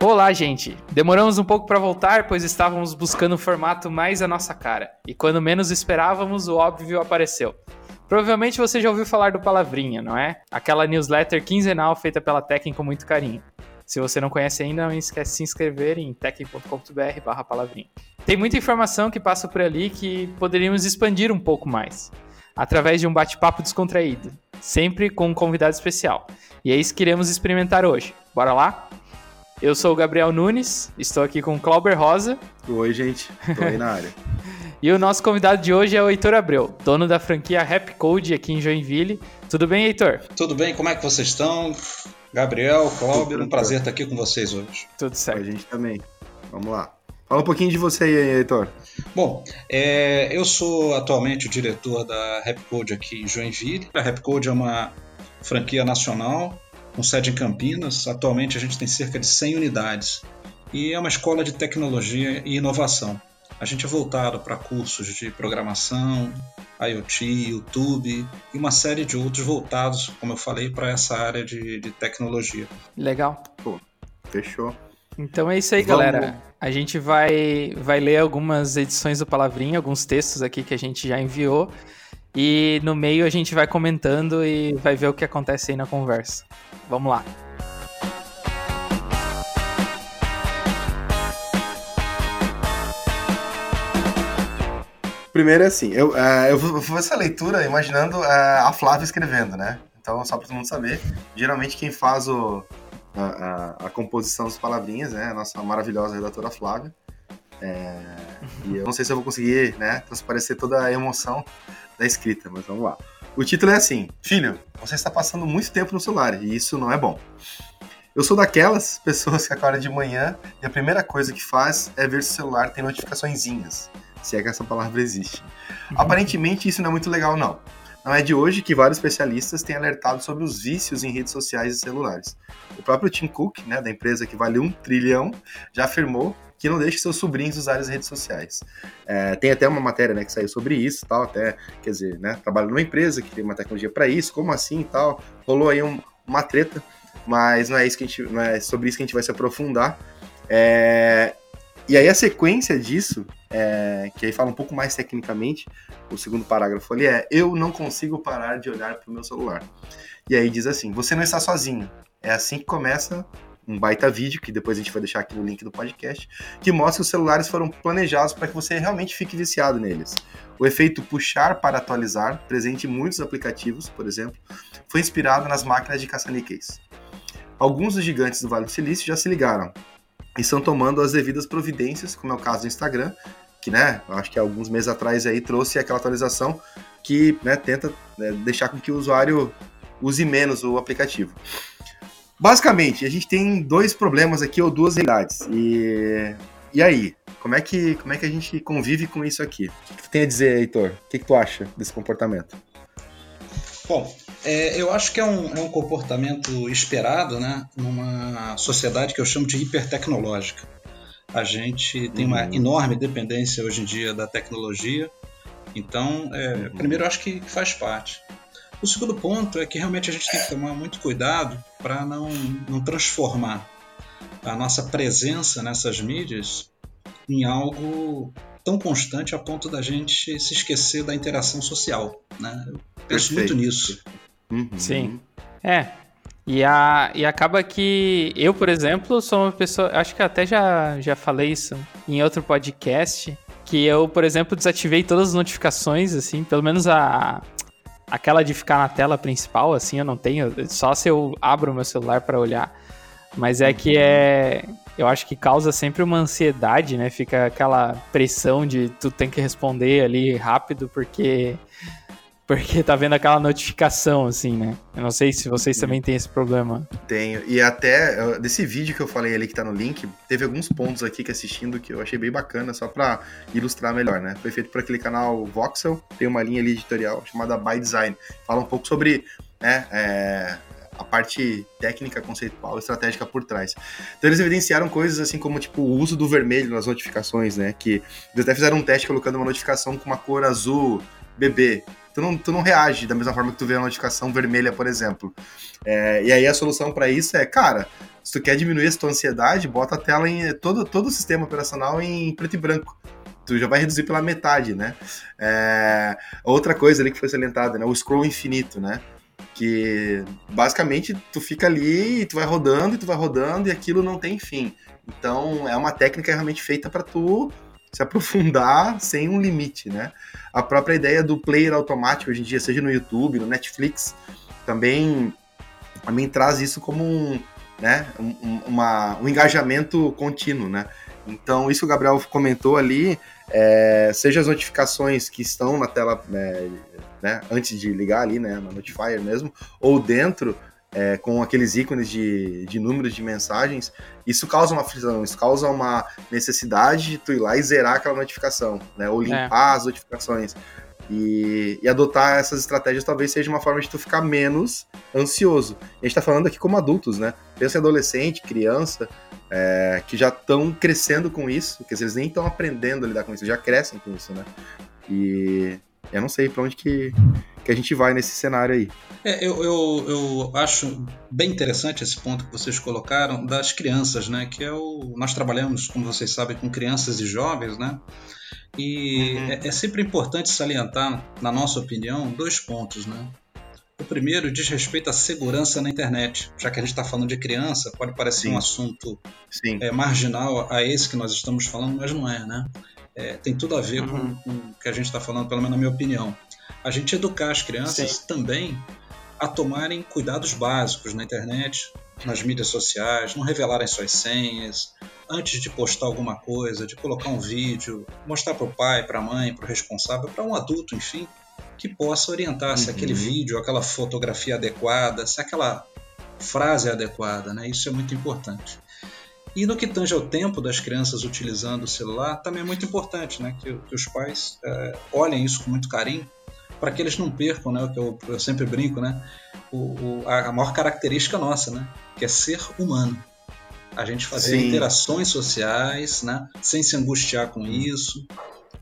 Olá, gente! Demoramos um pouco para voltar, pois estávamos buscando um formato mais a nossa cara. E quando menos esperávamos, o óbvio apareceu. Provavelmente você já ouviu falar do Palavrinha, não é? Aquela newsletter quinzenal feita pela Tekken com muito carinho. Se você não conhece ainda, não esquece de se inscrever em tekken.com.br palavrinha. Tem muita informação que passa por ali que poderíamos expandir um pouco mais, através de um bate-papo descontraído, sempre com um convidado especial. E é isso que iremos experimentar hoje. Bora lá? Eu sou o Gabriel Nunes, estou aqui com o Clauber Rosa. Oi, gente, tô aí na área. e o nosso convidado de hoje é o Heitor Abreu, dono da franquia Rap Code aqui em Joinville. Tudo bem, Heitor? Tudo bem, como é que vocês estão? Gabriel, Clauber, um prazer estar aqui com vocês hoje. Tudo certo. A gente também. Vamos lá. Fala um pouquinho de você aí, Heitor. Bom, é, eu sou atualmente o diretor da Rapcode aqui em Joinville. A Rapcode é uma franquia nacional com sede em Campinas. Atualmente a gente tem cerca de 100 unidades e é uma escola de tecnologia e inovação. A gente é voltado para cursos de programação, IoT, YouTube e uma série de outros voltados, como eu falei, para essa área de, de, tecnologia. Legal. Pô, fechou. Então é isso aí, Vamos. galera. A gente vai, vai ler algumas edições do Palavrinha, alguns textos aqui que a gente já enviou. E no meio a gente vai comentando e vai ver o que acontece aí na conversa. Vamos lá. Primeiro é assim, eu, uh, eu vou essa leitura imaginando uh, a Flávia escrevendo, né? Então, só para todo mundo saber, geralmente quem faz o, a, a, a, composição das palavrinhas é a nossa maravilhosa redatora Flávia. É, e eu não sei se eu vou conseguir né, transparecer toda a emoção da escrita, mas vamos lá. O título é assim: Filho, você está passando muito tempo no celular e isso não é bom. Eu sou daquelas pessoas que acordam de manhã e a primeira coisa que faz é ver se o celular tem notificaçõezinhas, se é que essa palavra existe. Uhum. Aparentemente isso não é muito legal, não. Não é de hoje que vários especialistas têm alertado sobre os vícios em redes sociais e celulares. O próprio Tim Cook, né, da empresa que vale um trilhão, já afirmou que não deixe seus sobrinhos usarem as redes sociais. É, tem até uma matéria né, que saiu sobre isso, tal, até, quer dizer, né, trabalho numa empresa que tem uma tecnologia para isso, como assim e tal. Rolou aí um, uma treta, mas não é isso que a gente, não é sobre isso que a gente vai se aprofundar. É, e aí a sequência disso, é, que aí fala um pouco mais tecnicamente, o segundo parágrafo ali é: eu não consigo parar de olhar para o meu celular. E aí diz assim: você não está sozinho. É assim que começa um baita vídeo, que depois a gente vai deixar aqui no link do podcast, que mostra que os celulares foram planejados para que você realmente fique viciado neles. O efeito puxar para atualizar, presente em muitos aplicativos, por exemplo, foi inspirado nas máquinas de caça-níqueis. Alguns dos gigantes do Vale do Silício já se ligaram e estão tomando as devidas providências, como é o caso do Instagram, que, né, acho que alguns meses atrás aí trouxe aquela atualização que, né, tenta né, deixar com que o usuário use menos o aplicativo. Basicamente, a gente tem dois problemas aqui, ou duas realidades. E, e aí? Como é, que, como é que a gente convive com isso aqui? O que tu tem a dizer, Heitor? O que, que tu acha desse comportamento? Bom, é, eu acho que é um, é um comportamento esperado né, numa sociedade que eu chamo de hipertecnológica. A gente tem uma uhum. enorme dependência hoje em dia da tecnologia, então, é, uhum. primeiro, eu acho que faz parte. O segundo ponto é que realmente a gente tem que tomar muito cuidado para não, não transformar a nossa presença nessas mídias em algo tão constante a ponto da gente se esquecer da interação social. Né? Eu penso Perfeito. muito nisso. Uhum. Sim. É. E, a, e acaba que eu, por exemplo, sou uma pessoa. Acho que até já, já falei isso em outro podcast. Que eu, por exemplo, desativei todas as notificações, assim, pelo menos a, aquela de ficar na tela principal, assim, eu não tenho, só se eu abro meu celular para olhar. Mas é que é. Eu acho que causa sempre uma ansiedade, né? Fica aquela pressão de tu tem que responder ali rápido, porque porque tá vendo aquela notificação, assim, né? Eu não sei se vocês também têm esse problema. Tenho. E até desse vídeo que eu falei ali que tá no link, teve alguns pontos aqui que assistindo que eu achei bem bacana, só pra ilustrar melhor, né? Foi feito por aquele canal Voxel, tem uma linha ali editorial chamada By Design. Fala um pouco sobre né, é, a parte técnica, conceitual, estratégica por trás. Então eles evidenciaram coisas assim como tipo o uso do vermelho nas notificações, né? Que eles até fizeram um teste colocando uma notificação com uma cor azul bebê tu não, tu não reage da mesma forma que tu vê a notificação vermelha, por exemplo. É, e aí a solução para isso é, cara, se tu quer diminuir a tua ansiedade, bota a tela em todo, todo o sistema operacional em preto e branco tu já vai reduzir pela metade, né? É, outra coisa ali que foi salientada, né? O scroll infinito, né? Que basicamente tu fica ali e tu vai rodando e tu vai rodando e aquilo não tem fim. Então é uma técnica realmente feita para tu se aprofundar sem um limite, né? A própria ideia do player automático hoje em dia, seja no YouTube, no Netflix, também, também traz isso como um, né, um, uma, um engajamento contínuo, né? Então, isso que o Gabriel comentou ali, é, seja as notificações que estão na tela é, né, antes de ligar ali, né, na Notifier mesmo, ou dentro, é, com aqueles ícones de, de números de mensagens, isso causa uma frisão, isso causa uma necessidade de tu ir lá e zerar aquela notificação, né? Ou limpar é. as notificações. E, e, adotar essas estratégias talvez seja uma forma de tu ficar menos ansioso. A gente tá falando aqui como adultos, né? Pensa em adolescente, criança, é, que já estão crescendo com isso, porque eles nem estão aprendendo a lidar com isso, já crescem com isso, né? E eu não sei para onde que, que a gente vai nesse cenário aí. É, eu, eu, eu acho bem interessante esse ponto que vocês colocaram das crianças, né? Que é o. Nós trabalhamos, como vocês sabem, com crianças e jovens, né? E uhum. é, é sempre importante salientar, na nossa opinião, dois pontos, né? O primeiro diz respeito à segurança na internet. Já que a gente está falando de criança, pode parecer Sim. um assunto é, marginal a esse que nós estamos falando, mas não é, né? É, tem tudo a ver uhum. com, com, o que a gente está falando, pelo menos na minha opinião. A gente educar as crianças Sim. também a tomarem cuidados básicos na internet, nas mídias sociais, não revelarem suas senhas, antes de postar alguma coisa, de colocar um vídeo, mostrar para o pai, para a mãe, para o responsável, para um adulto, enfim, que possa orientar uhum. se aquele vídeo, aquela fotografia adequada, se aquela frase é adequada, né? Isso é muito importante. E no que tange ao tempo das crianças utilizando o celular, também é muito importante, né? Que, que os pais é, olhem isso com muito carinho, para que eles não percam, né? O que eu, eu sempre brinco, né? O, o, a maior característica nossa, né? Que é ser humano. A gente fazer Sim. interações sociais, né? Sem se angustiar com isso,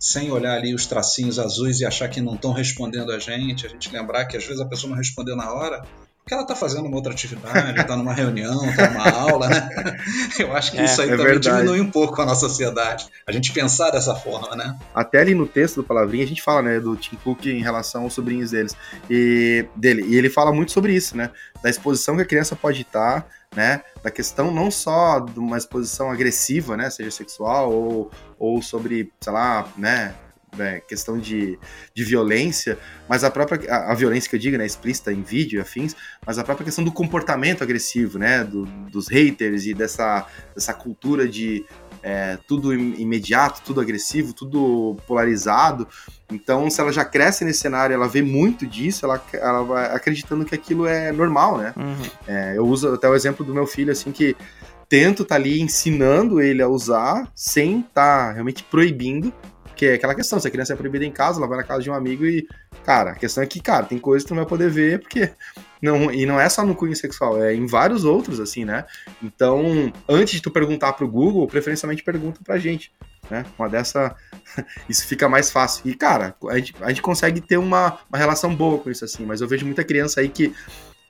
sem olhar ali os tracinhos azuis e achar que não estão respondendo a gente, a gente lembrar que às vezes a pessoa não respondeu na hora, porque ela está fazendo uma outra atividade, está numa reunião, está numa aula, né? Eu acho que é, isso aí é também verdade. diminui um pouco a nossa sociedade. A gente pensar dessa forma, né? Até ali no texto do Palavrinha a gente fala, né, do Tim Cook em relação aos sobrinhos deles e dele. E ele fala muito sobre isso, né? Da exposição que a criança pode estar, né? Da questão não só de uma exposição agressiva, né? Seja sexual ou, ou sobre, sei lá, né? É, questão de, de violência, mas a própria a, a, violência que eu digo, né, explícita em vídeo e afins, mas a própria questão do comportamento agressivo, né, do, dos haters e dessa, dessa cultura de é, tudo imediato, tudo agressivo, tudo polarizado. Então, se ela já cresce nesse cenário, ela vê muito disso, ela, ela vai acreditando que aquilo é normal, né? Uhum. É, eu uso até o exemplo do meu filho, assim, que tento estar tá ali ensinando ele a usar sem estar tá realmente proibindo, porque é aquela questão, se a criança é proibida em casa, ela vai na casa de um amigo e, cara, a questão é que, cara, tem coisas que tu não vai poder ver, porque. Não, e não é só no cunho sexual, é em vários outros, assim, né? Então, antes de tu perguntar pro Google, preferencialmente pergunta pra gente, né? Uma dessa. isso fica mais fácil. E, cara, a gente, a gente consegue ter uma, uma relação boa com isso, assim, mas eu vejo muita criança aí que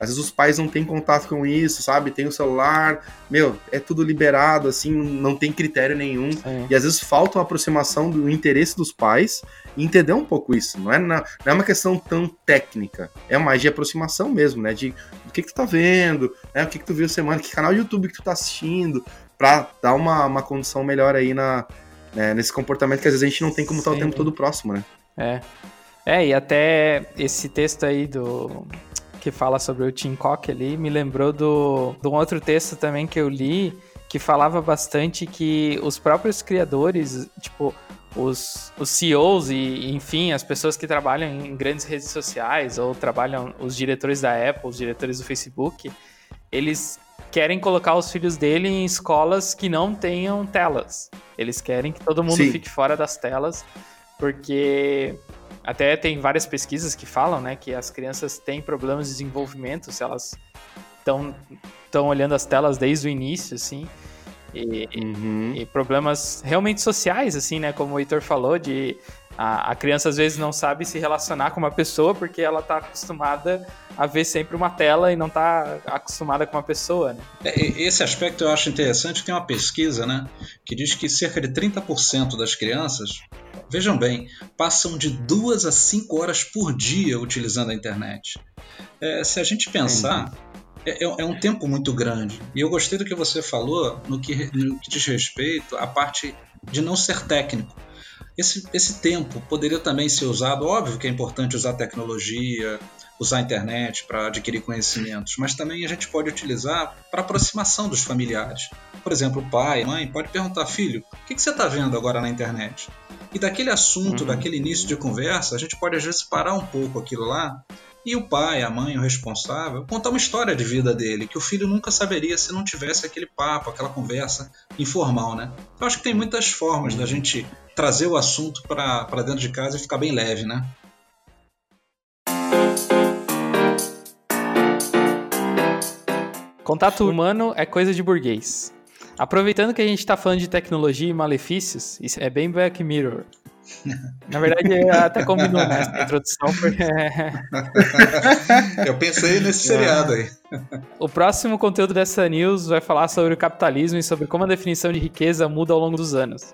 às vezes os pais não têm contato com isso, sabe? Tem o celular, meu, é tudo liberado, assim, não tem critério nenhum. É. E às vezes falta uma aproximação do interesse dos pais e entender um pouco isso. Não é, na, não é uma questão tão técnica, é mais de aproximação mesmo, né? De o que, que tu tá vendo, né? o que, que tu viu semana, que canal de YouTube que tu tá assistindo, pra dar uma, uma condição melhor aí na, né, nesse comportamento que às vezes a gente não tem como estar tá o tempo todo próximo, né? É. É, e até esse texto aí do que fala sobre o Tim Cook ali, me lembrou do, de um outro texto também que eu li, que falava bastante que os próprios criadores, tipo, os, os CEOs e, enfim, as pessoas que trabalham em grandes redes sociais ou trabalham, os diretores da Apple, os diretores do Facebook, eles querem colocar os filhos dele em escolas que não tenham telas. Eles querem que todo mundo Sim. fique fora das telas, porque até tem várias pesquisas que falam, né, que as crianças têm problemas de desenvolvimento se elas estão olhando as telas desde o início, assim. E, uhum. e, problemas realmente sociais, assim, né? Como o Heitor falou, de A, a, criança às vezes não sabe se relacionar com uma pessoa porque ela está acostumada a ver sempre uma tela e não está acostumada com uma pessoa. Né? É, esse aspecto eu acho interessante. Tem uma pesquisa né, que diz que cerca de 30% das crianças, vejam bem, passam de duas a cinco horas por dia utilizando a internet. É, se a gente pensar. É, é, é, um tempo muito grande. E eu gostei do que você falou no que, no que diz respeito à parte de não ser técnico. Esse, esse tempo poderia também ser usado, óbvio que é importante usar tecnologia, usar a internet para adquirir conhecimentos, mas também a gente pode utilizar para aproximação dos familiares. Por exemplo, o pai, mãe pode perguntar, filho, o que, que você está vendo agora na internet? E daquele assunto, uhum. daquele início de conversa, a gente pode às vezes parar um pouco aquilo lá e o pai, a mãe, o responsável, contar uma história de vida dele, que o filho nunca saberia se não tivesse aquele papo, aquela conversa informal, né? Eu acho que tem muitas formas da gente trazer o assunto para dentro de casa e ficar bem leve, né? Contato humano é coisa de burguês. Aproveitando que a gente está falando de tecnologia e malefícios, isso é bem Black Mirror. Na verdade, até combinou nessa né, introdução, porque... Eu pensei nesse seriado aí. O próximo conteúdo dessa news vai falar sobre o capitalismo e sobre como a definição de riqueza muda ao longo dos anos.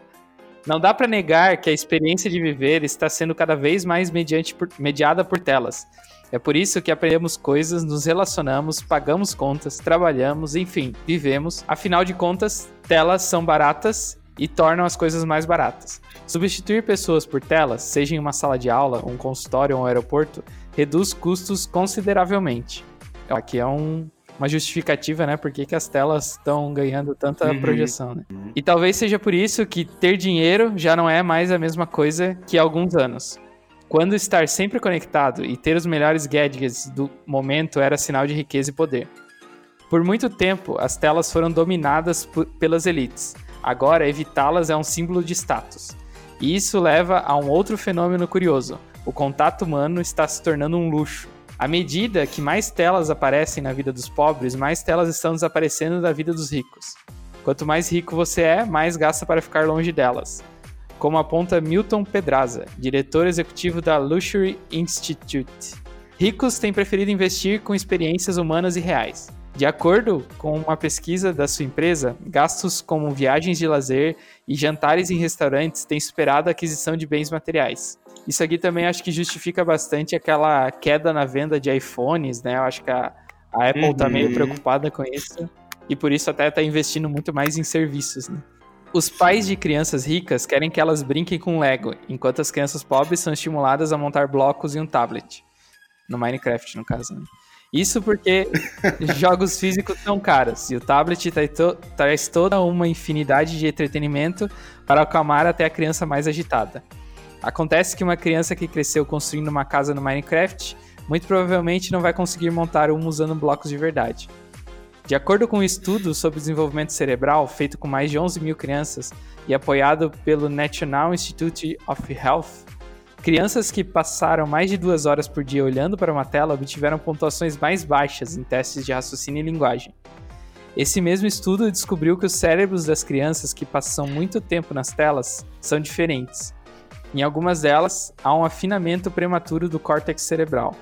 Não dá para negar que a experiência de viver está sendo cada vez mais por, mediada por telas. É por isso que aprendemos coisas, nos relacionamos, pagamos contas, trabalhamos, enfim, vivemos. Afinal de contas, telas são baratas e tornam as coisas mais baratas. Substituir pessoas por telas, seja em uma sala de aula, um consultório ou um aeroporto, reduz custos consideravelmente. Aqui é um, uma justificativa, né? Por que, as telas estão ganhando tanta uhum. projeção, né? E talvez seja por isso que ter dinheiro já não é mais a mesma coisa que há alguns anos. Quando estar sempre conectado e ter os melhores gadgets do momento era sinal de riqueza e poder. Por muito tempo, as telas foram dominadas pelas elites Agora, evitá-las é um símbolo de status. E isso leva a um outro fenômeno curioso: o contato humano está se tornando um luxo. À medida que mais telas aparecem na vida dos pobres, mais telas estão desaparecendo da vida dos ricos. Quanto mais rico você é, mais gasta para ficar longe delas. Como aponta Milton Pedraza, diretor executivo da Luxury Institute. Ricos têm preferido investir com experiências humanas e reais. De acordo com uma pesquisa da sua empresa, gastos como viagens de lazer e jantares em restaurantes têm superado a aquisição de bens materiais. Isso aqui também acho que justifica bastante aquela queda na venda de iPhones, né? Eu acho que a, a Apple está meio uhum. preocupada com isso e por isso até está investindo muito mais em serviços, né? Os pais de crianças ricas querem que elas brinquem com Lego, enquanto as crianças pobres são estimuladas a montar blocos em um tablet. No Minecraft, no caso. Né? Isso porque jogos físicos são caros e o tablet traz toda uma infinidade de entretenimento para acalmar até a criança mais agitada. Acontece que uma criança que cresceu construindo uma casa no Minecraft muito provavelmente não vai conseguir montar uma usando blocos de verdade. De acordo com um estudo sobre desenvolvimento cerebral feito com mais de 11 mil crianças e apoiado pelo National Institute of Health, Crianças que passaram mais de duas horas por dia olhando para uma tela obtiveram pontuações mais baixas em testes de raciocínio e linguagem. Esse mesmo estudo descobriu que os cérebros das crianças que passam muito tempo nas telas são diferentes. Em algumas delas, há um afinamento prematuro do córtex cerebral.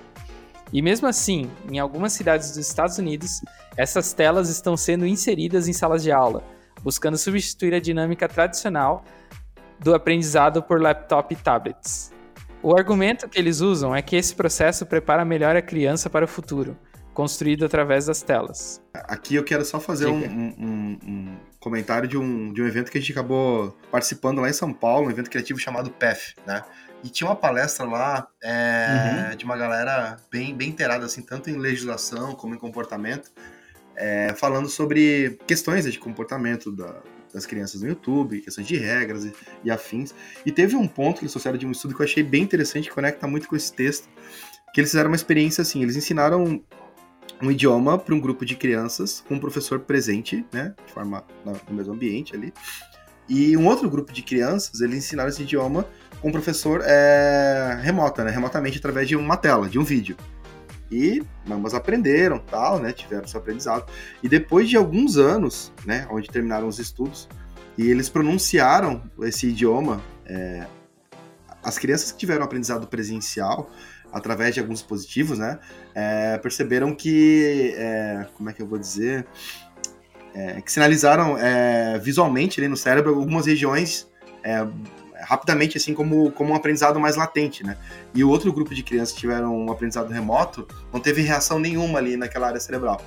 E mesmo assim, em algumas cidades dos Estados Unidos, essas telas estão sendo inseridas em salas de aula, buscando substituir a dinâmica tradicional do aprendizado por laptop e tablets. O argumento que eles usam é que esse processo prepara melhor a criança para o futuro, construído através das telas. Aqui eu quero só fazer um, um, um, comentário de um, de um evento que a gente acabou participando lá em São Paulo, um evento criativo chamado PEF, né? E tinha uma palestra lá é, uhum. de uma galera bem, bem inteirada, assim, tanto em legislação como em comportamento, é, falando sobre questões de comportamento da, das crianças no YouTube, questões de regras e, e afins. E teve um ponto que eles trouxeram de um estudo que eu achei bem interessante, que conecta muito com esse texto, que eles fizeram uma experiência assim, eles ensinaram um idioma para um grupo de crianças com um professor presente, né, de forma no mesmo ambiente ali. E um outro grupo de crianças, eles ensinaram esse idioma um professor é, remota, né, remotamente através de uma tela, de um vídeo. E ambas aprenderam, tal, né? Tiveram seu aprendizado. E depois de alguns anos, né? Onde terminaram os estudos, e eles pronunciaram esse idioma é, as crianças que tiveram aprendizado presencial, através de alguns dispositivos, né, é, perceberam que, é, como é que eu vou dizer, é, que sinalizaram é, visualmente ali no cérebro algumas regiões é, rapidamente, assim como, como um aprendizado mais latente, né? E o outro grupo de crianças que tiveram um aprendizado remoto não teve reação nenhuma ali naquela área cerebral.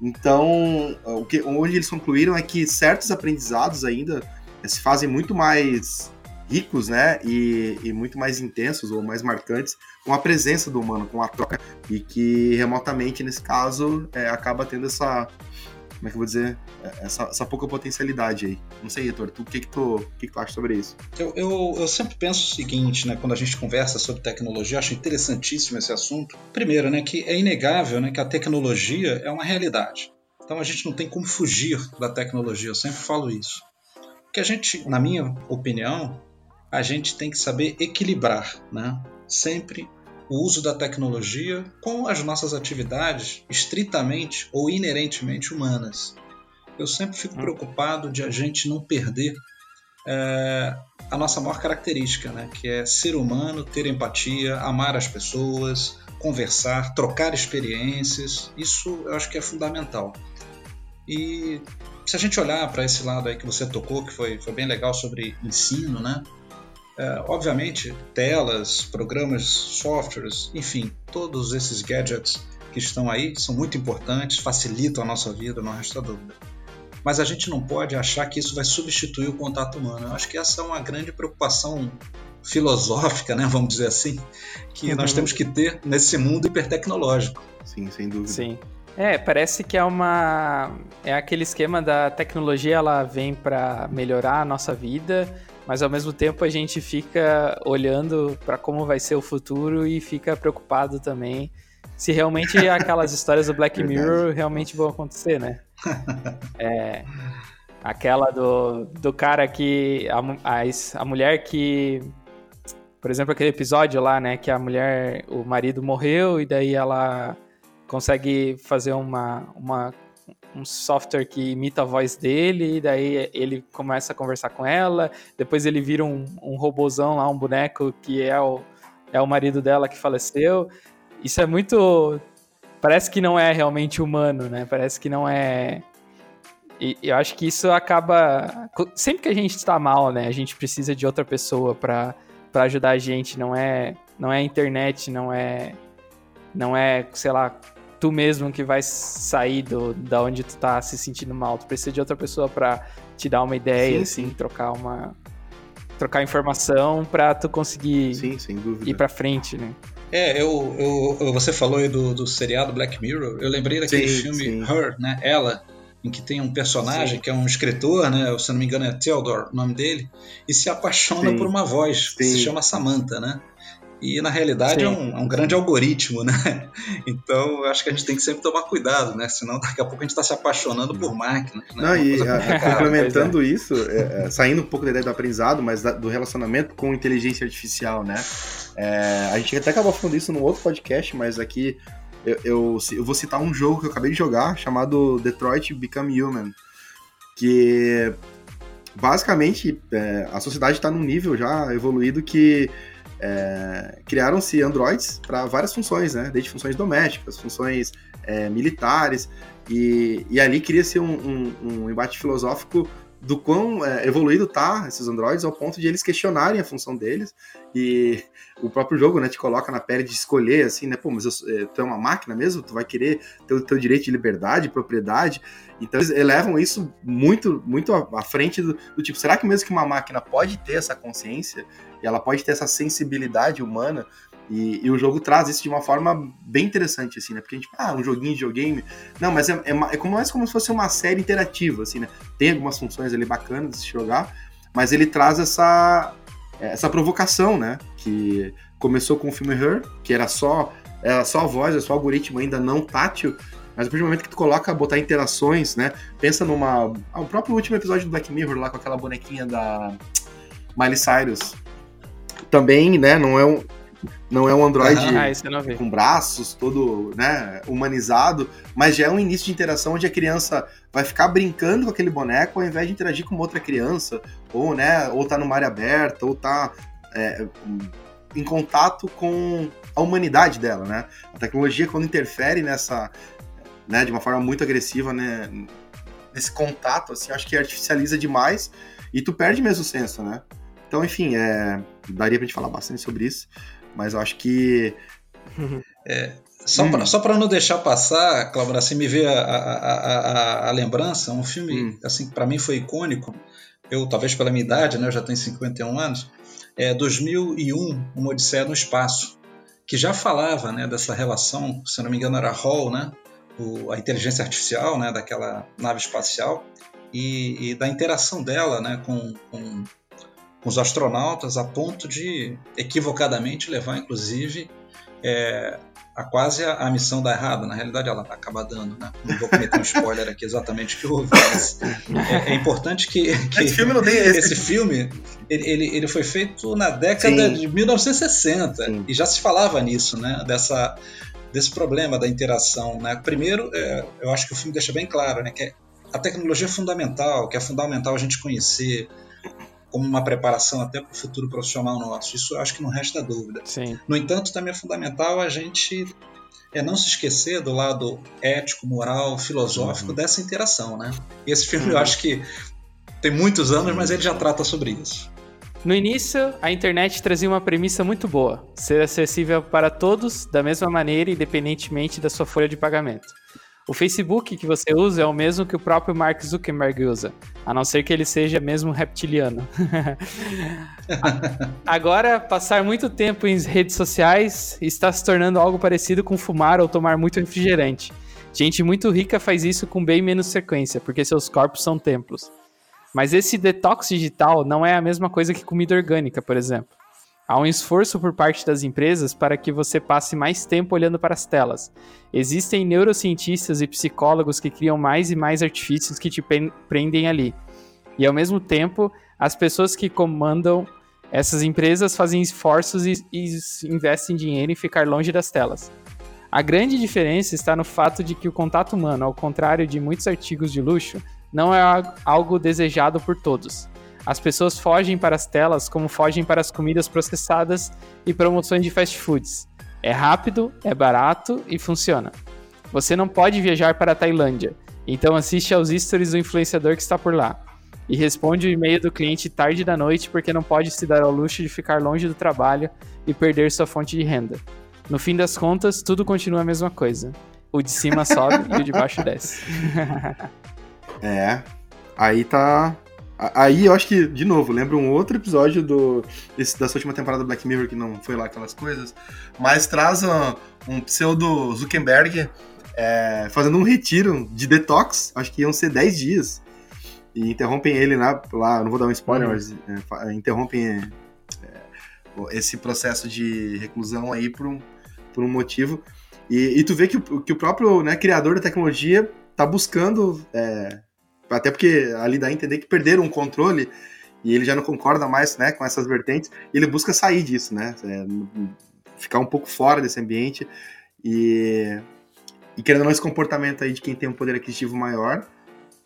Então, o que, onde eles concluíram é que certos aprendizados ainda se fazem muito mais ricos, né, e, e, muito mais intensos ou mais marcantes com a presença do humano, com a troca, e que remotamente, nesse caso, é, acaba tendo essa, como é que eu vou dizer, é, essa, essa pouca potencialidade aí. Não sei, Heitor, tu, o que que tu, o que que tu acha sobre isso? Eu, eu, eu sempre penso o seguinte, né, quando a gente conversa sobre tecnologia, acho interessantíssimo esse assunto. Primeiro, né, que é inegável, né, que a tecnologia é uma realidade. Então a gente não tem como fugir da tecnologia, eu sempre falo isso. Que a gente, na minha opinião, a gente tem que saber equilibrar, né? Sempre o uso da tecnologia com as nossas atividades estritamente ou inerentemente humanas. Eu sempre fico hum. preocupado de a gente não perder é, a nossa maior característica, né? que é ser humano, ter empatia, amar as pessoas, conversar, trocar experiências. Isso eu acho que é fundamental. E se a gente olhar para esse lado aí que você tocou, que foi, foi bem legal sobre ensino, né? É, obviamente, telas, programas, softwares, enfim, todos esses gadgets que estão aí são muito importantes, facilitam a nossa vida, não resta dúvida. Mas a gente não pode achar que isso vai substituir o contato humano. Eu acho que essa é uma grande preocupação filosófica, né, vamos dizer assim, que uhum. nós temos que ter nesse mundo hipertecnológico. Sim, sem dúvida. Sim. É, parece que é uma é aquele esquema da tecnologia, ela vem para melhorar a nossa vida, mas ao mesmo tempo a gente fica olhando para como vai ser o futuro e fica preocupado também se realmente aquelas histórias do Black Mirror realmente vão acontecer, né? É, aquela do, do cara que. A, a, a mulher que. Por exemplo, aquele episódio lá, né? Que a mulher. O marido morreu e daí ela consegue fazer uma, uma um software que imita a voz dele, e daí ele começa a conversar com ela, depois ele vira um, um robozão lá, um boneco que é o, é o marido dela que faleceu. Isso é muito. Parece que não é realmente humano, né? Parece que não é. E eu acho que isso acaba. Sempre que a gente está mal, né? A gente precisa de outra pessoa para ajudar a gente. Não é, não é internet, não é. Não é, sei lá, tu mesmo que vai sair do, da onde tu tá se sentindo mal. Tu precisa de outra pessoa para te dar uma ideia, sim, assim, sim. trocar uma. trocar informação para tu conseguir sim, ir pra frente, né? É, eu, eu, você falou aí do, do seriado Black Mirror, eu lembrei daquele filme Her, né? Ela, em que tem um personagem que é um escritor, né? Se não me engano é Theodore, o nome dele, e se apaixona por uma voz que se chama Samantha, né? E na realidade é um, é um, grande algoritmo, né? Então acho que a gente tem que sempre tomar cuidado, né? Senão daqui a pouco a gente está se apaixonando por máquinas. Né? Não, e a, complementando isso, é, é, saindo um pouco da ideia do aprendizado, mas da, do relacionamento com inteligência artificial, né? É, a gente até acabou falando isso num outro podcast, mas aqui eu, eu, eu, vou citar um jogo que eu acabei de jogar chamado Detroit Become Human, que basicamente é, a sociedade está num nível já evoluído que é, criaram-se androids para várias funções, né? Desde funções domésticas, funções é, militares, e, e ali cria-se um, um, um, embate filosófico do quão é, evoluído tá esses androids ao ponto de eles questionarem a função deles. E o próprio jogo, né, te coloca na pele de escolher, assim, né, pô, mas eu, é, tu é uma máquina mesmo, tu vai querer ter o teu direito de liberdade, propriedade, então eles elevam isso muito, muito à frente do, do tipo, será que mesmo que uma máquina pode ter essa consciência ela pode ter essa sensibilidade humana. E, e, o jogo traz isso de uma forma bem interessante, assim, né? Porque a gente, ah, um joguinho de videogame. Não, mas é, é, é como, mais como se fosse uma série interativa, assim, né? Tem algumas funções ali bacanas de se jogar, mas ele traz essa, essa provocação, né? Que começou com o filme Her, que era só, era só a voz, era só o algoritmo ainda não tátil, mas a partir do momento que tu coloca, botar interações, né? Pensa numa. Ah, o próprio último episódio do Black Mirror lá com aquela bonequinha da Miley Cyrus também, né, não é um, não é um Android ah, com braços, todo né, humanizado, mas já é um início de interação onde a criança vai ficar brincando com aquele boneco ao invés de interagir com outra criança, ou né, ou tá numa área aberta, ou tá é, em contato com a humanidade dela, né? A tecnologia, quando interfere nessa, né, de uma forma muito agressiva, né, nesse contato, assim, acho que artificializa demais e tu perde mesmo o senso, né? Então, enfim, é, daria pra gente falar bastante sobre isso, mas eu acho que. É, só hum. para só não deixar passar, Cláudio, assim me veio a, a, a, a, lembrança, um filme hum. assim para mim foi icônico. Eu talvez pela minha idade, né, eu já tenho 51 anos. É 2001, Uma Odisseia no Espaço, que já falava, né, dessa relação, se não me engano era Hall, né, o, a inteligência artificial, né, daquela nave espacial e, e da interação dela, né, com, com, com os astronautas a ponto de equivocadamente levar, inclusive, é, a quase a, a, missão dar errado. Na realidade, ela acaba dando, né? Não vou cometer um spoiler aqui exatamente o que houve, mas é, é importante que, que, esse filme não tem esse. esse filme ele, ele, ele foi feito na década Sim. de 1960 Sim. e já se falava nisso, né? Dessa desse problema da interação, né? Primeiro, é, eu acho que o filme deixa bem claro, né? Que a tecnologia é fundamental, que é fundamental a gente conhecer, como uma preparação até para o futuro profissional nosso. Isso eu acho que não resta dúvida. Sim. No entanto, também é fundamental a gente é não se esquecer do lado ético, moral, filosófico uhum. dessa interação, né? E esse filme uhum. eu acho que tem muitos anos, mas ele já trata sobre isso. No início, a internet trazia uma premissa muito boa: ser acessível para todos da mesma maneira, independentemente da sua folha de pagamento. O Facebook que você usa é o mesmo que o próprio Mark Zuckerberg usa, a não ser que ele seja mesmo reptiliano. Agora, passar muito tempo em redes sociais está se tornando algo parecido com fumar ou tomar muito refrigerante. Gente muito rica faz isso com bem menos frequência, porque seus corpos são templos. Mas esse detox digital não é a mesma coisa que comida orgânica, por exemplo. Há um esforço por parte das empresas para que você passe mais tempo olhando para as telas. Existem neurocientistas e psicólogos que criam mais e mais artifícios que te prendem ali. E ao mesmo tempo, as pessoas que comandam essas empresas fazem esforços e, e investem dinheiro em ficar longe das telas. A grande diferença está no fato de que o contato humano, ao contrário de muitos artigos de luxo, não é algo desejado por todos. As pessoas fogem para as telas como fogem para as comidas processadas e promoções de fast foods. É rápido, é barato e funciona. Você não pode viajar para a Tailândia, então assiste aos stories do influenciador que está por lá. E responde o e-mail do cliente tarde da noite porque não pode se dar ao luxo de ficar longe do trabalho e perder sua fonte de renda. No fim das contas, tudo continua a mesma coisa. O de cima sobe e o de baixo desce. é. Aí tá Aí eu acho que, de novo, lembra um outro episódio do, desse, dessa última temporada do Black Mirror, que não foi lá aquelas coisas, mas traz um, um pseudo Zuckerberg é, fazendo um retiro de detox, acho que iam ser 10 dias, e interrompem ele lá, lá não vou dar um spoiler, uhum. mas é, interrompem é, esse processo de reclusão aí por um, por um motivo. E, e tu vê que, que o próprio né, criador da tecnologia tá buscando é, até porque ali dá a entender que perderam o controle e ele já não concorda mais né, com essas vertentes. Ele busca sair disso, né? É, ficar um pouco fora desse ambiente. E, e querendo ou não, esse comportamento aí de quem tem um poder aquisitivo maior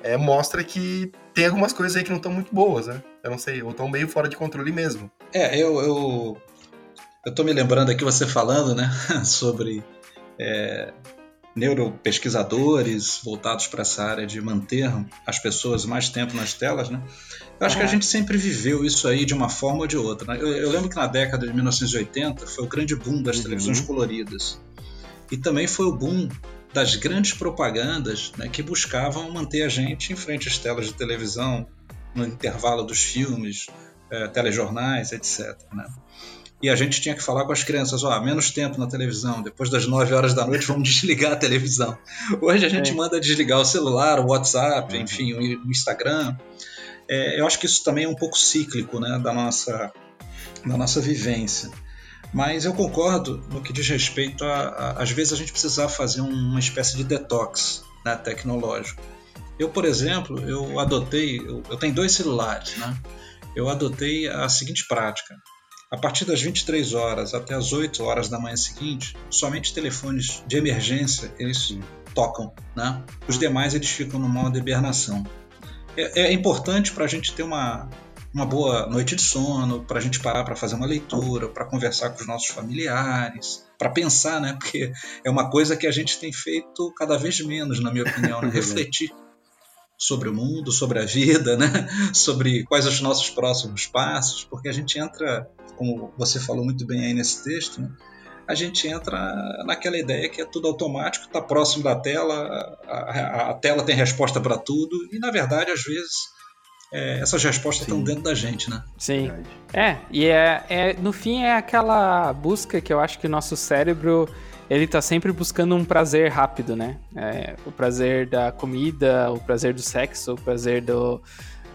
é, mostra que tem algumas coisas aí que não estão muito boas, né? Eu não sei, ou estão meio fora de controle mesmo. É, eu, eu, eu tô me lembrando aqui você falando, né, sobre é, neuropesquisadores voltados para essa área de manter as pessoas mais tempo nas telas, né? Eu acho que a gente sempre viveu isso aí de uma forma ou de outra. Né? Eu, eu, lembro que na década de 1980 foi o grande boom das uhum. televisões coloridas. E também foi o boom das grandes propagandas né, que buscavam manter a gente em frente às telas de televisão, no intervalo dos filmes, é, telejornais, etc. Né? E a gente tinha que falar com as crianças, ó, menos tempo na televisão, depois das 9 horas da noite vamos desligar a televisão. Hoje a gente é. manda desligar o celular, o WhatsApp, uhum. enfim, o Instagram. É, eu acho que isso também é um pouco cíclico, né, da nossa, da nossa vivência. Mas eu concordo no que diz respeito a, a às vezes a gente precisar fazer uma espécie de detox né, tecnológico. Eu, por exemplo, eu adotei, eu, eu tenho dois celulares, né? Eu adotei a seguinte prática. A partir das 23 horas até as 8 horas da manhã seguinte, somente telefones de emergência eles tocam, né? Os demais eles ficam no modo hibernação. É, é importante para a gente ter uma, uma boa noite de sono, para a gente parar para fazer uma leitura, para conversar com os nossos familiares, para pensar, né? Porque é uma coisa que a gente tem feito cada vez menos, na minha opinião, né? refletir sobre o mundo, sobre a vida, né? sobre quais os nossos próximos passos, porque a gente entra, como você falou muito bem aí nesse texto, né? a gente entra naquela ideia que é tudo automático, está próximo da tela, a, a, tela tem resposta para tudo, e na verdade, às vezes, é, essas respostas estão dentro da gente, né? Sim. É, e é, é, no fim é aquela busca que eu acho que o nosso cérebro ele tá sempre buscando um prazer rápido, né? É, o prazer da comida, o prazer do sexo, o prazer do,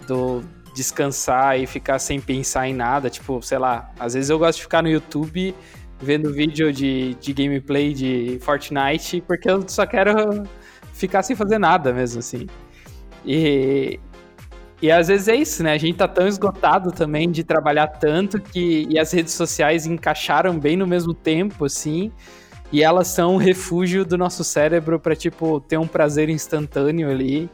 do descansar e ficar sem pensar em nada. Tipo, sei lá, às vezes eu gosto de ficar no YouTube vendo vídeo de, de gameplay de Fortnite, porque eu só quero ficar sem fazer nada mesmo, assim. E, e às vezes é isso, né? A gente tá tão esgotado também de trabalhar tanto que e as redes sociais encaixaram bem no mesmo tempo, assim. E elas são um refúgio do nosso cérebro para tipo ter um prazer instantâneo ali.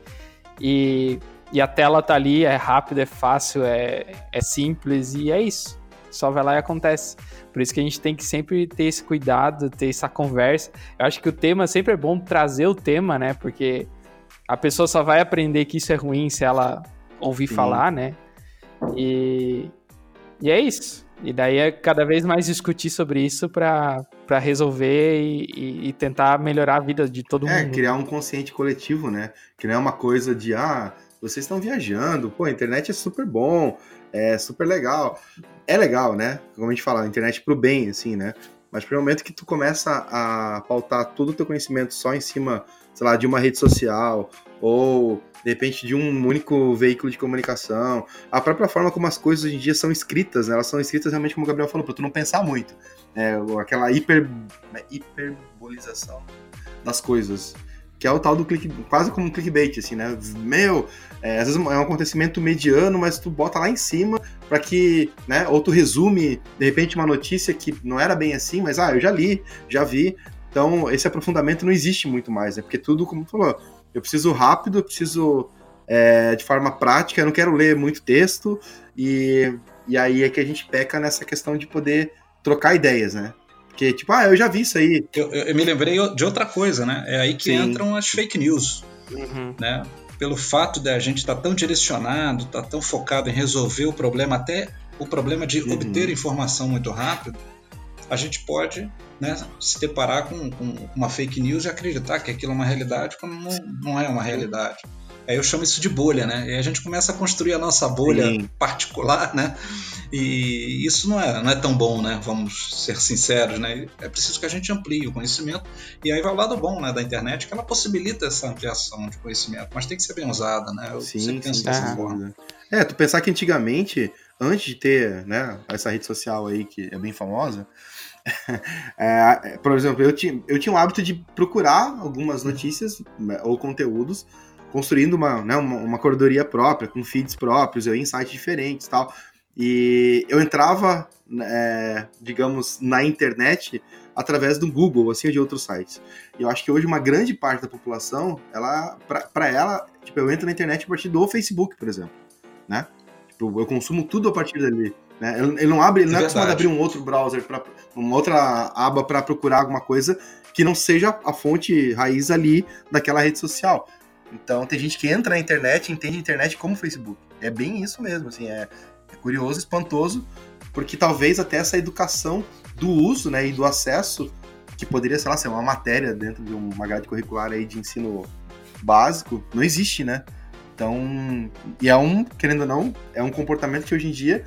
E, e a tela tá ali, é rápido, é fácil, é, é simples e é isso. Só vai lá e acontece. Por isso que a gente tem que sempre ter esse cuidado, ter essa conversa. Eu acho que o tema sempre é bom trazer o tema, né? Porque a pessoa só vai aprender que isso é ruim se ela ouvir Sim. falar, né? E, e é isso. E daí é cada vez mais discutir sobre isso para resolver e, e, e, tentar melhorar a vida de todo é, mundo. É, criar um consciente coletivo, né? Que não é uma coisa de, ah, vocês estão viajando, pô, a internet é super bom, é super legal. É legal, né? Como a gente fala, a internet pro bem, assim, né? Mas pro momento que tu começa a pautar todo o teu conhecimento só em cima, sei lá, de uma rede social, ou de repente de um único veículo de comunicação, a própria forma como as coisas hoje em dia são escritas, né? elas são escritas realmente como o Gabriel falou, para tu não pensar muito. É, aquela hiper, né, hiperbolização das coisas que é o tal do click, quase como um clickbait, assim, né? Meu, é, às vezes é um acontecimento mediano, mas tu bota lá em cima para que, né? Ou tu resume, de repente, uma notícia que não era bem assim, mas, ah, eu já li, já vi. Então, esse aprofundamento não existe muito mais, né? Porque tudo, como tu falou, eu preciso rápido, eu preciso é, de forma prática, eu não quero ler muito texto, e, e aí é que a gente peca nessa questão de poder trocar ideias, né? Porque, tipo, ah, eu já vi isso aí. Eu, eu me lembrei de outra coisa, né? É aí que Sim. entram as fake news, uhum. né? Pelo fato da gente estar tá tão direcionado, estar tá tão focado em resolver o problema, até o problema de uhum. obter informação muito rápido, a gente pode né, se deparar com, com, uma fake news e acreditar que aquilo é uma realidade quando não, não é uma realidade. Aí eu chamo isso de bolha, né? E a gente começa a construir a nossa bolha Sim. particular, né? E isso não é, não é tão bom, né? Vamos ser sinceros, né? É preciso que a gente amplie o conhecimento. E aí vai o lado bom né, da internet, que ela possibilita essa ampliação de conhecimento, mas tem que ser bem usada, né? Eu sim, sempre penso sim, dessa forma. É, tu pensar que antigamente, antes de ter né, essa rede social aí que é bem famosa, é, por exemplo, eu tinha, eu tinha o hábito de procurar algumas notícias né, ou conteúdos construindo uma, né, uma, uma corredoria própria, com feeds próprios, eu em sites diferentes tal. E eu entrava, é, digamos, na internet através do Google, assim, ou de outros sites. E eu acho que hoje uma grande parte da população, ela, para ela, tipo, eu entro na internet a partir do Facebook, por exemplo, né? Tipo, eu consumo tudo a partir dali. Né? Ele, não abre, ele não é, é acostumado a abrir um outro browser, pra, uma outra aba para procurar alguma coisa que não seja a fonte raiz ali daquela rede social. Então tem gente que entra na internet, entende a internet como Facebook. É bem isso mesmo, assim, é, é curioso, espantoso, porque talvez até essa educação do uso, né, e do acesso, que poderia, sei lá, ser uma matéria dentro de uma grade curricular aí de ensino básico, não existe, né? Então, e é um, querendo ou não, é um comportamento que hoje em dia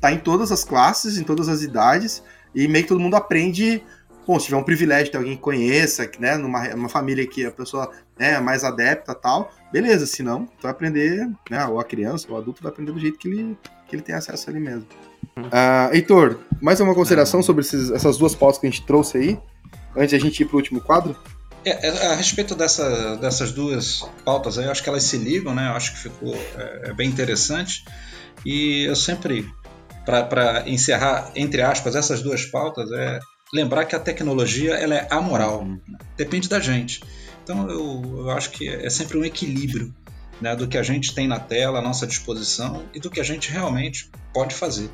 tá em todas as classes, em todas as idades, e meio que todo mundo aprende bom, se tiver um privilégio de alguém que conheça, né, numa uma família que a pessoa né, é mais adepta tal, beleza, se não, tu vai aprender, né, ou a criança, ou o adulto vai aprender do jeito que ele, que ele tem acesso ali mesmo. Uh, Heitor, mais uma consideração sobre esses, essas duas pautas que a gente trouxe aí, antes de a gente ir para o último quadro? É, é, a respeito dessa, dessas duas pautas aí, eu acho que elas se ligam, né? Eu acho que ficou é, é bem interessante. E eu sempre, para encerrar, entre aspas, essas duas pautas, é, lembrar que a tecnologia ela é amoral, uhum. depende da gente. Então eu, eu acho que é sempre um equilíbrio né, do que a gente tem na tela à nossa disposição e do que a gente realmente pode fazer.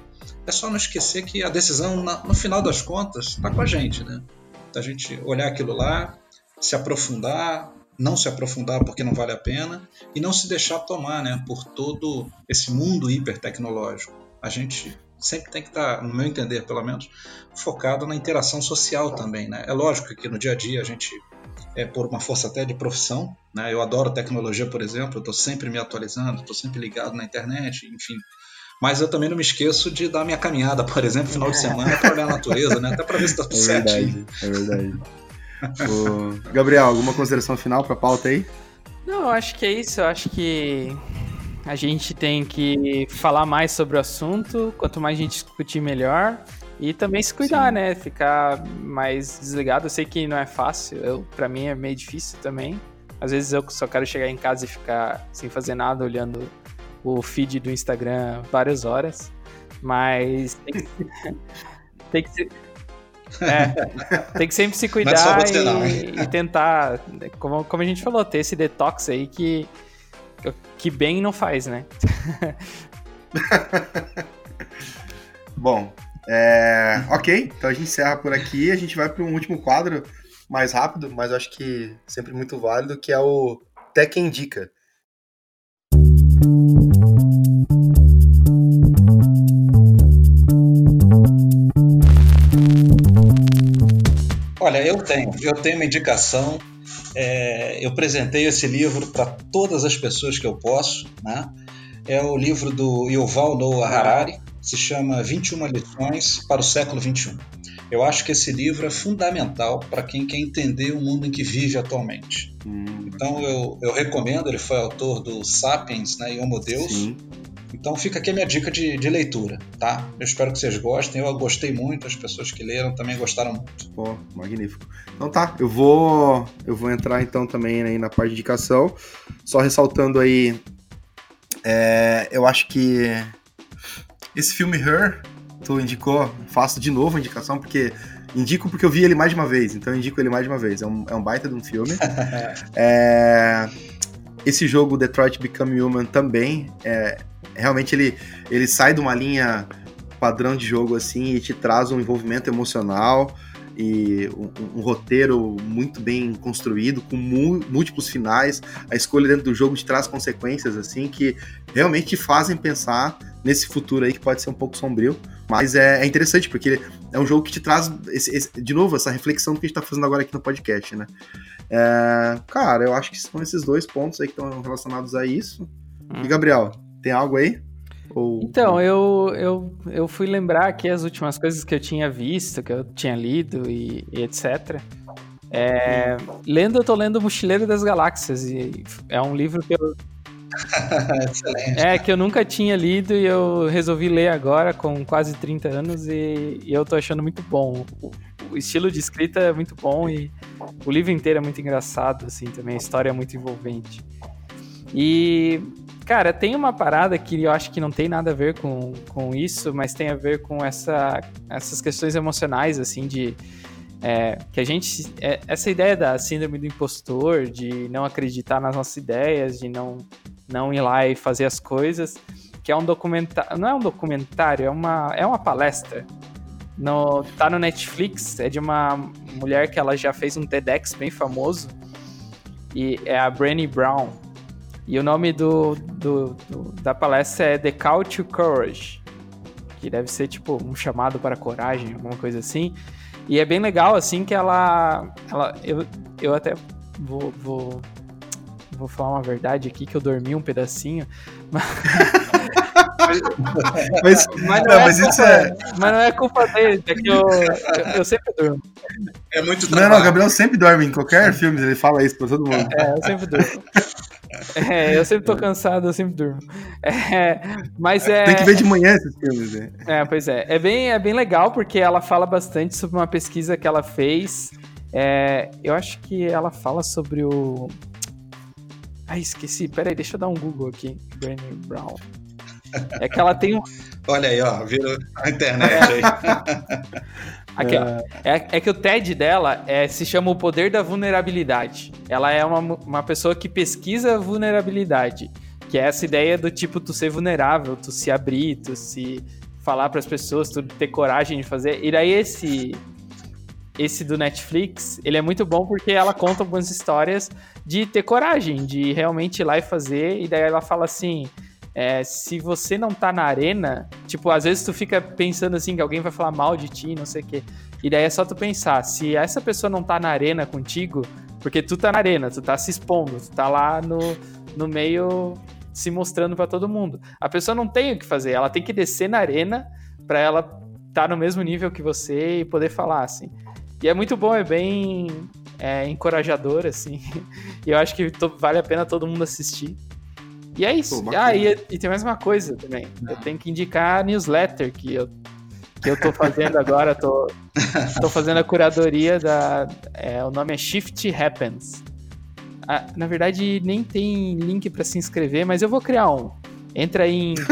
É só não esquecer que a decisão, no final das contas, está com a gente. Né? A gente olhar aquilo lá, se aprofundar, não se aprofundar porque não vale a pena e não se deixar tomar né, por todo esse mundo hipertecnológico. A gente sempre tem que estar, tá, no meu entender pelo menos, focado na interação social também. Né? É lógico que no dia a dia a gente é por uma força até de profissão. Né? Eu adoro tecnologia, por exemplo, estou sempre me atualizando, estou sempre ligado na internet, enfim. Mas eu também não me esqueço de dar minha caminhada, por exemplo, final de semana, para olhar a natureza, né? até para ver se está tudo é certinho. Verdade, é verdade. Ô, Gabriel, alguma consideração final para a pauta aí? Não, eu acho que é isso. Eu acho que a gente tem que falar mais sobre o assunto. Quanto mais a gente discutir, melhor. E também se cuidar, Sim. né? Ficar mais desligado. Eu sei que não é fácil. Eu, para mim é meio difícil também. Às vezes eu só quero chegar em casa e ficar sem fazer nada, olhando o feed do Instagram várias horas. Mas tem que, tem que se, é, tem que sempre se cuidar você, e, não, e, tentar, como, como a gente falou, ter esse detox aí que, que bem não faz, né? Bom, é, ok, então a gente encerra por aqui. A gente vai para um último quadro mais rápido, mas acho que sempre muito válido, que é o Tech Indica. Olha, eu tenho, eu tenho uma indicação. É, eu apresentei esse livro para todas as pessoas que eu posso, né? É o livro do Yuval Noah Harari, se chama 21 lições para o século 21. Eu acho que esse livro é fundamental para quem quer entender o mundo em que vive atualmente. Hum. Então eu, eu, recomendo, ele foi autor do Sapiens né, e Homo Deus. Sim. Então fica aqui a minha dica de, de, leitura, tá? Eu espero que vocês gostem. Eu gostei muito, as pessoas que leram também gostaram muito. Pô, magnífico. Então tá, eu vou eu vou entrar então também aí na parte de indicação, só ressaltando aí, é, eu acho que esse filme Her, tu indicou, faço de novo a indicação, porque indico porque eu vi ele mais de uma vez, então indico ele mais de uma vez. É um, é um baita de um filme. é, esse jogo, Detroit Become Human, também, é, realmente ele, ele sai de uma linha padrão de jogo assim e te traz um envolvimento emocional e um, um, roteiro muito bem construído, com múltiplos finais. A escolha dentro do jogo te traz consequências assim que realmente te fazem pensar nesse futuro aí que pode ser um pouco sombrio. Mas é, é interessante, porque é um jogo que te traz, esse, esse, de novo, essa reflexão que a gente tá fazendo agora aqui no podcast, né? É, cara, eu acho que são esses dois pontos aí que estão relacionados a isso. Hum. E, Gabriel, tem algo aí? Ou... Então, eu, eu, eu fui lembrar aqui as últimas coisas que eu tinha visto, que eu tinha lido e, e etc. É, lendo, eu tô lendo Mochileiro das Galáxias, e é um livro que eu. Excelente. É, que eu nunca tinha lido e eu resolvi ler agora com quase 30 anos e, e eu tô achando muito bom. O, o, estilo de escrita é muito bom e o livro inteiro é muito engraçado, assim, também. A história é muito envolvente. E Cara, tem uma parada que eu acho que não tem nada a ver com, com isso, mas tem a ver com essa, essas questões emocionais, assim, de. É, que a gente. É, essa ideia da síndrome do impostor, de não acreditar nas nossas ideias, de não, não ir lá e fazer as coisas, que é um documentário. Não é um documentário, é uma, é uma palestra. No, tá no Netflix, é de uma mulher que ela já fez um TEDx bem famoso. E é a Brené Brown. E o nome do, do, do, da palestra é The Call to Courage, que deve ser tipo um chamado para coragem, alguma coisa assim. E é bem legal, assim, que ela. ela eu, eu até vou, vou, vou falar uma verdade aqui, que eu dormi um pedacinho. Mas, mas, mas, não, não é mas isso é. Mas não é culpa dele, é que eu, eu, eu sempre durmo. É muito trabalho. Não, não, o Gabriel sempre dorme em qualquer filme, ele fala isso pra todo mundo. É, eu sempre durmo. É, eu sempre tô cansado, eu sempre durmo. É, mas é. Tem que ver de manhã esses filmes, né? É, pois é. É bem, é bem legal porque ela fala bastante sobre uma pesquisa que ela fez. É, eu acho que ela fala sobre o. Ai, esqueci. Peraí, deixa eu dar um Google aqui. Brené Brown. é que ela tem um. Olha aí, ó, virou a internet aí. Aqui, é. É, é, que o TED dela é, se chama O Poder da Vulnerabilidade. Ela é uma, uma pessoa que pesquisa vulnerabilidade. Que é essa ideia do tipo, tu ser vulnerável, tu se abrir, tu se falar para as pessoas, tu ter coragem de fazer. E daí esse esse do Netflix, ele é muito bom porque ela conta algumas histórias de ter coragem, de realmente ir lá e fazer. E daí ela fala assim: é, se você não tá na arena, tipo, às vezes tu fica pensando assim que alguém vai falar mal de ti, não sei o quê. E daí é só tu pensar, se essa pessoa não tá na arena contigo, porque tu tá na arena, tu tá se expondo, tu tá lá no, no meio se mostrando para todo mundo. A pessoa não tem o que fazer, ela tem que descer na arena para ela estar tá no mesmo nível que você e poder falar, assim. E é muito bom, é bem é, encorajador, assim. E eu acho que vale a pena todo mundo assistir. E é isso. Pô, ah, e, e, tem mais uma coisa também. Eu tenho que indicar a newsletter que eu, que eu tô fazendo agora. Tô, tô fazendo a curadoria da. É, o nome é Shift Happens. Ah, na verdade, nem tem link para se inscrever, mas eu vou criar um. Entra em.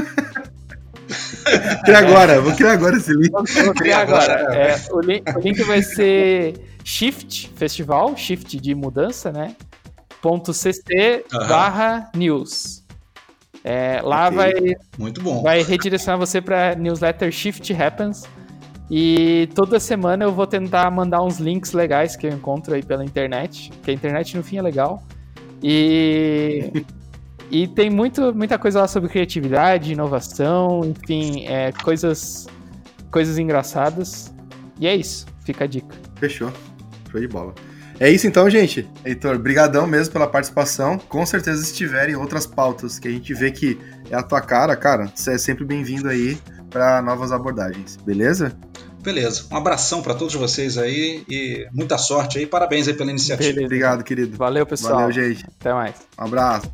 Cria agora, vou criar agora esse link. Vou, vou criar agora. É, o, link, o link vai ser Shift Festival, Shift de mudança, né? Ponto .cc uhum. barra news. É, lá okay. vai, Muito bom. vai redirecionar você para newsletter Shift Happens. E toda semana eu vou tentar mandar uns links legais que eu encontro aí pela internet, que a internet no fim é legal. E, e tem muito, muita coisa lá sobre criatividade, inovação, enfim, é, coisas, coisas engraçadas. E é isso, fica a dica. Fechou. Show de bola. É isso então, gente. Heitor, brigadão mesmo pela participação. Com certeza, se tiverem outras pautas que a gente vê que é a tua cara, cara, você é sempre bem-vindo aí para novas abordagens, beleza? Beleza. Um abração para todos vocês aí e muita sorte aí. Parabéns aí pela iniciativa. Beleza. Obrigado, querido. Valeu, pessoal. Valeu, gente. Até mais. Um abraço.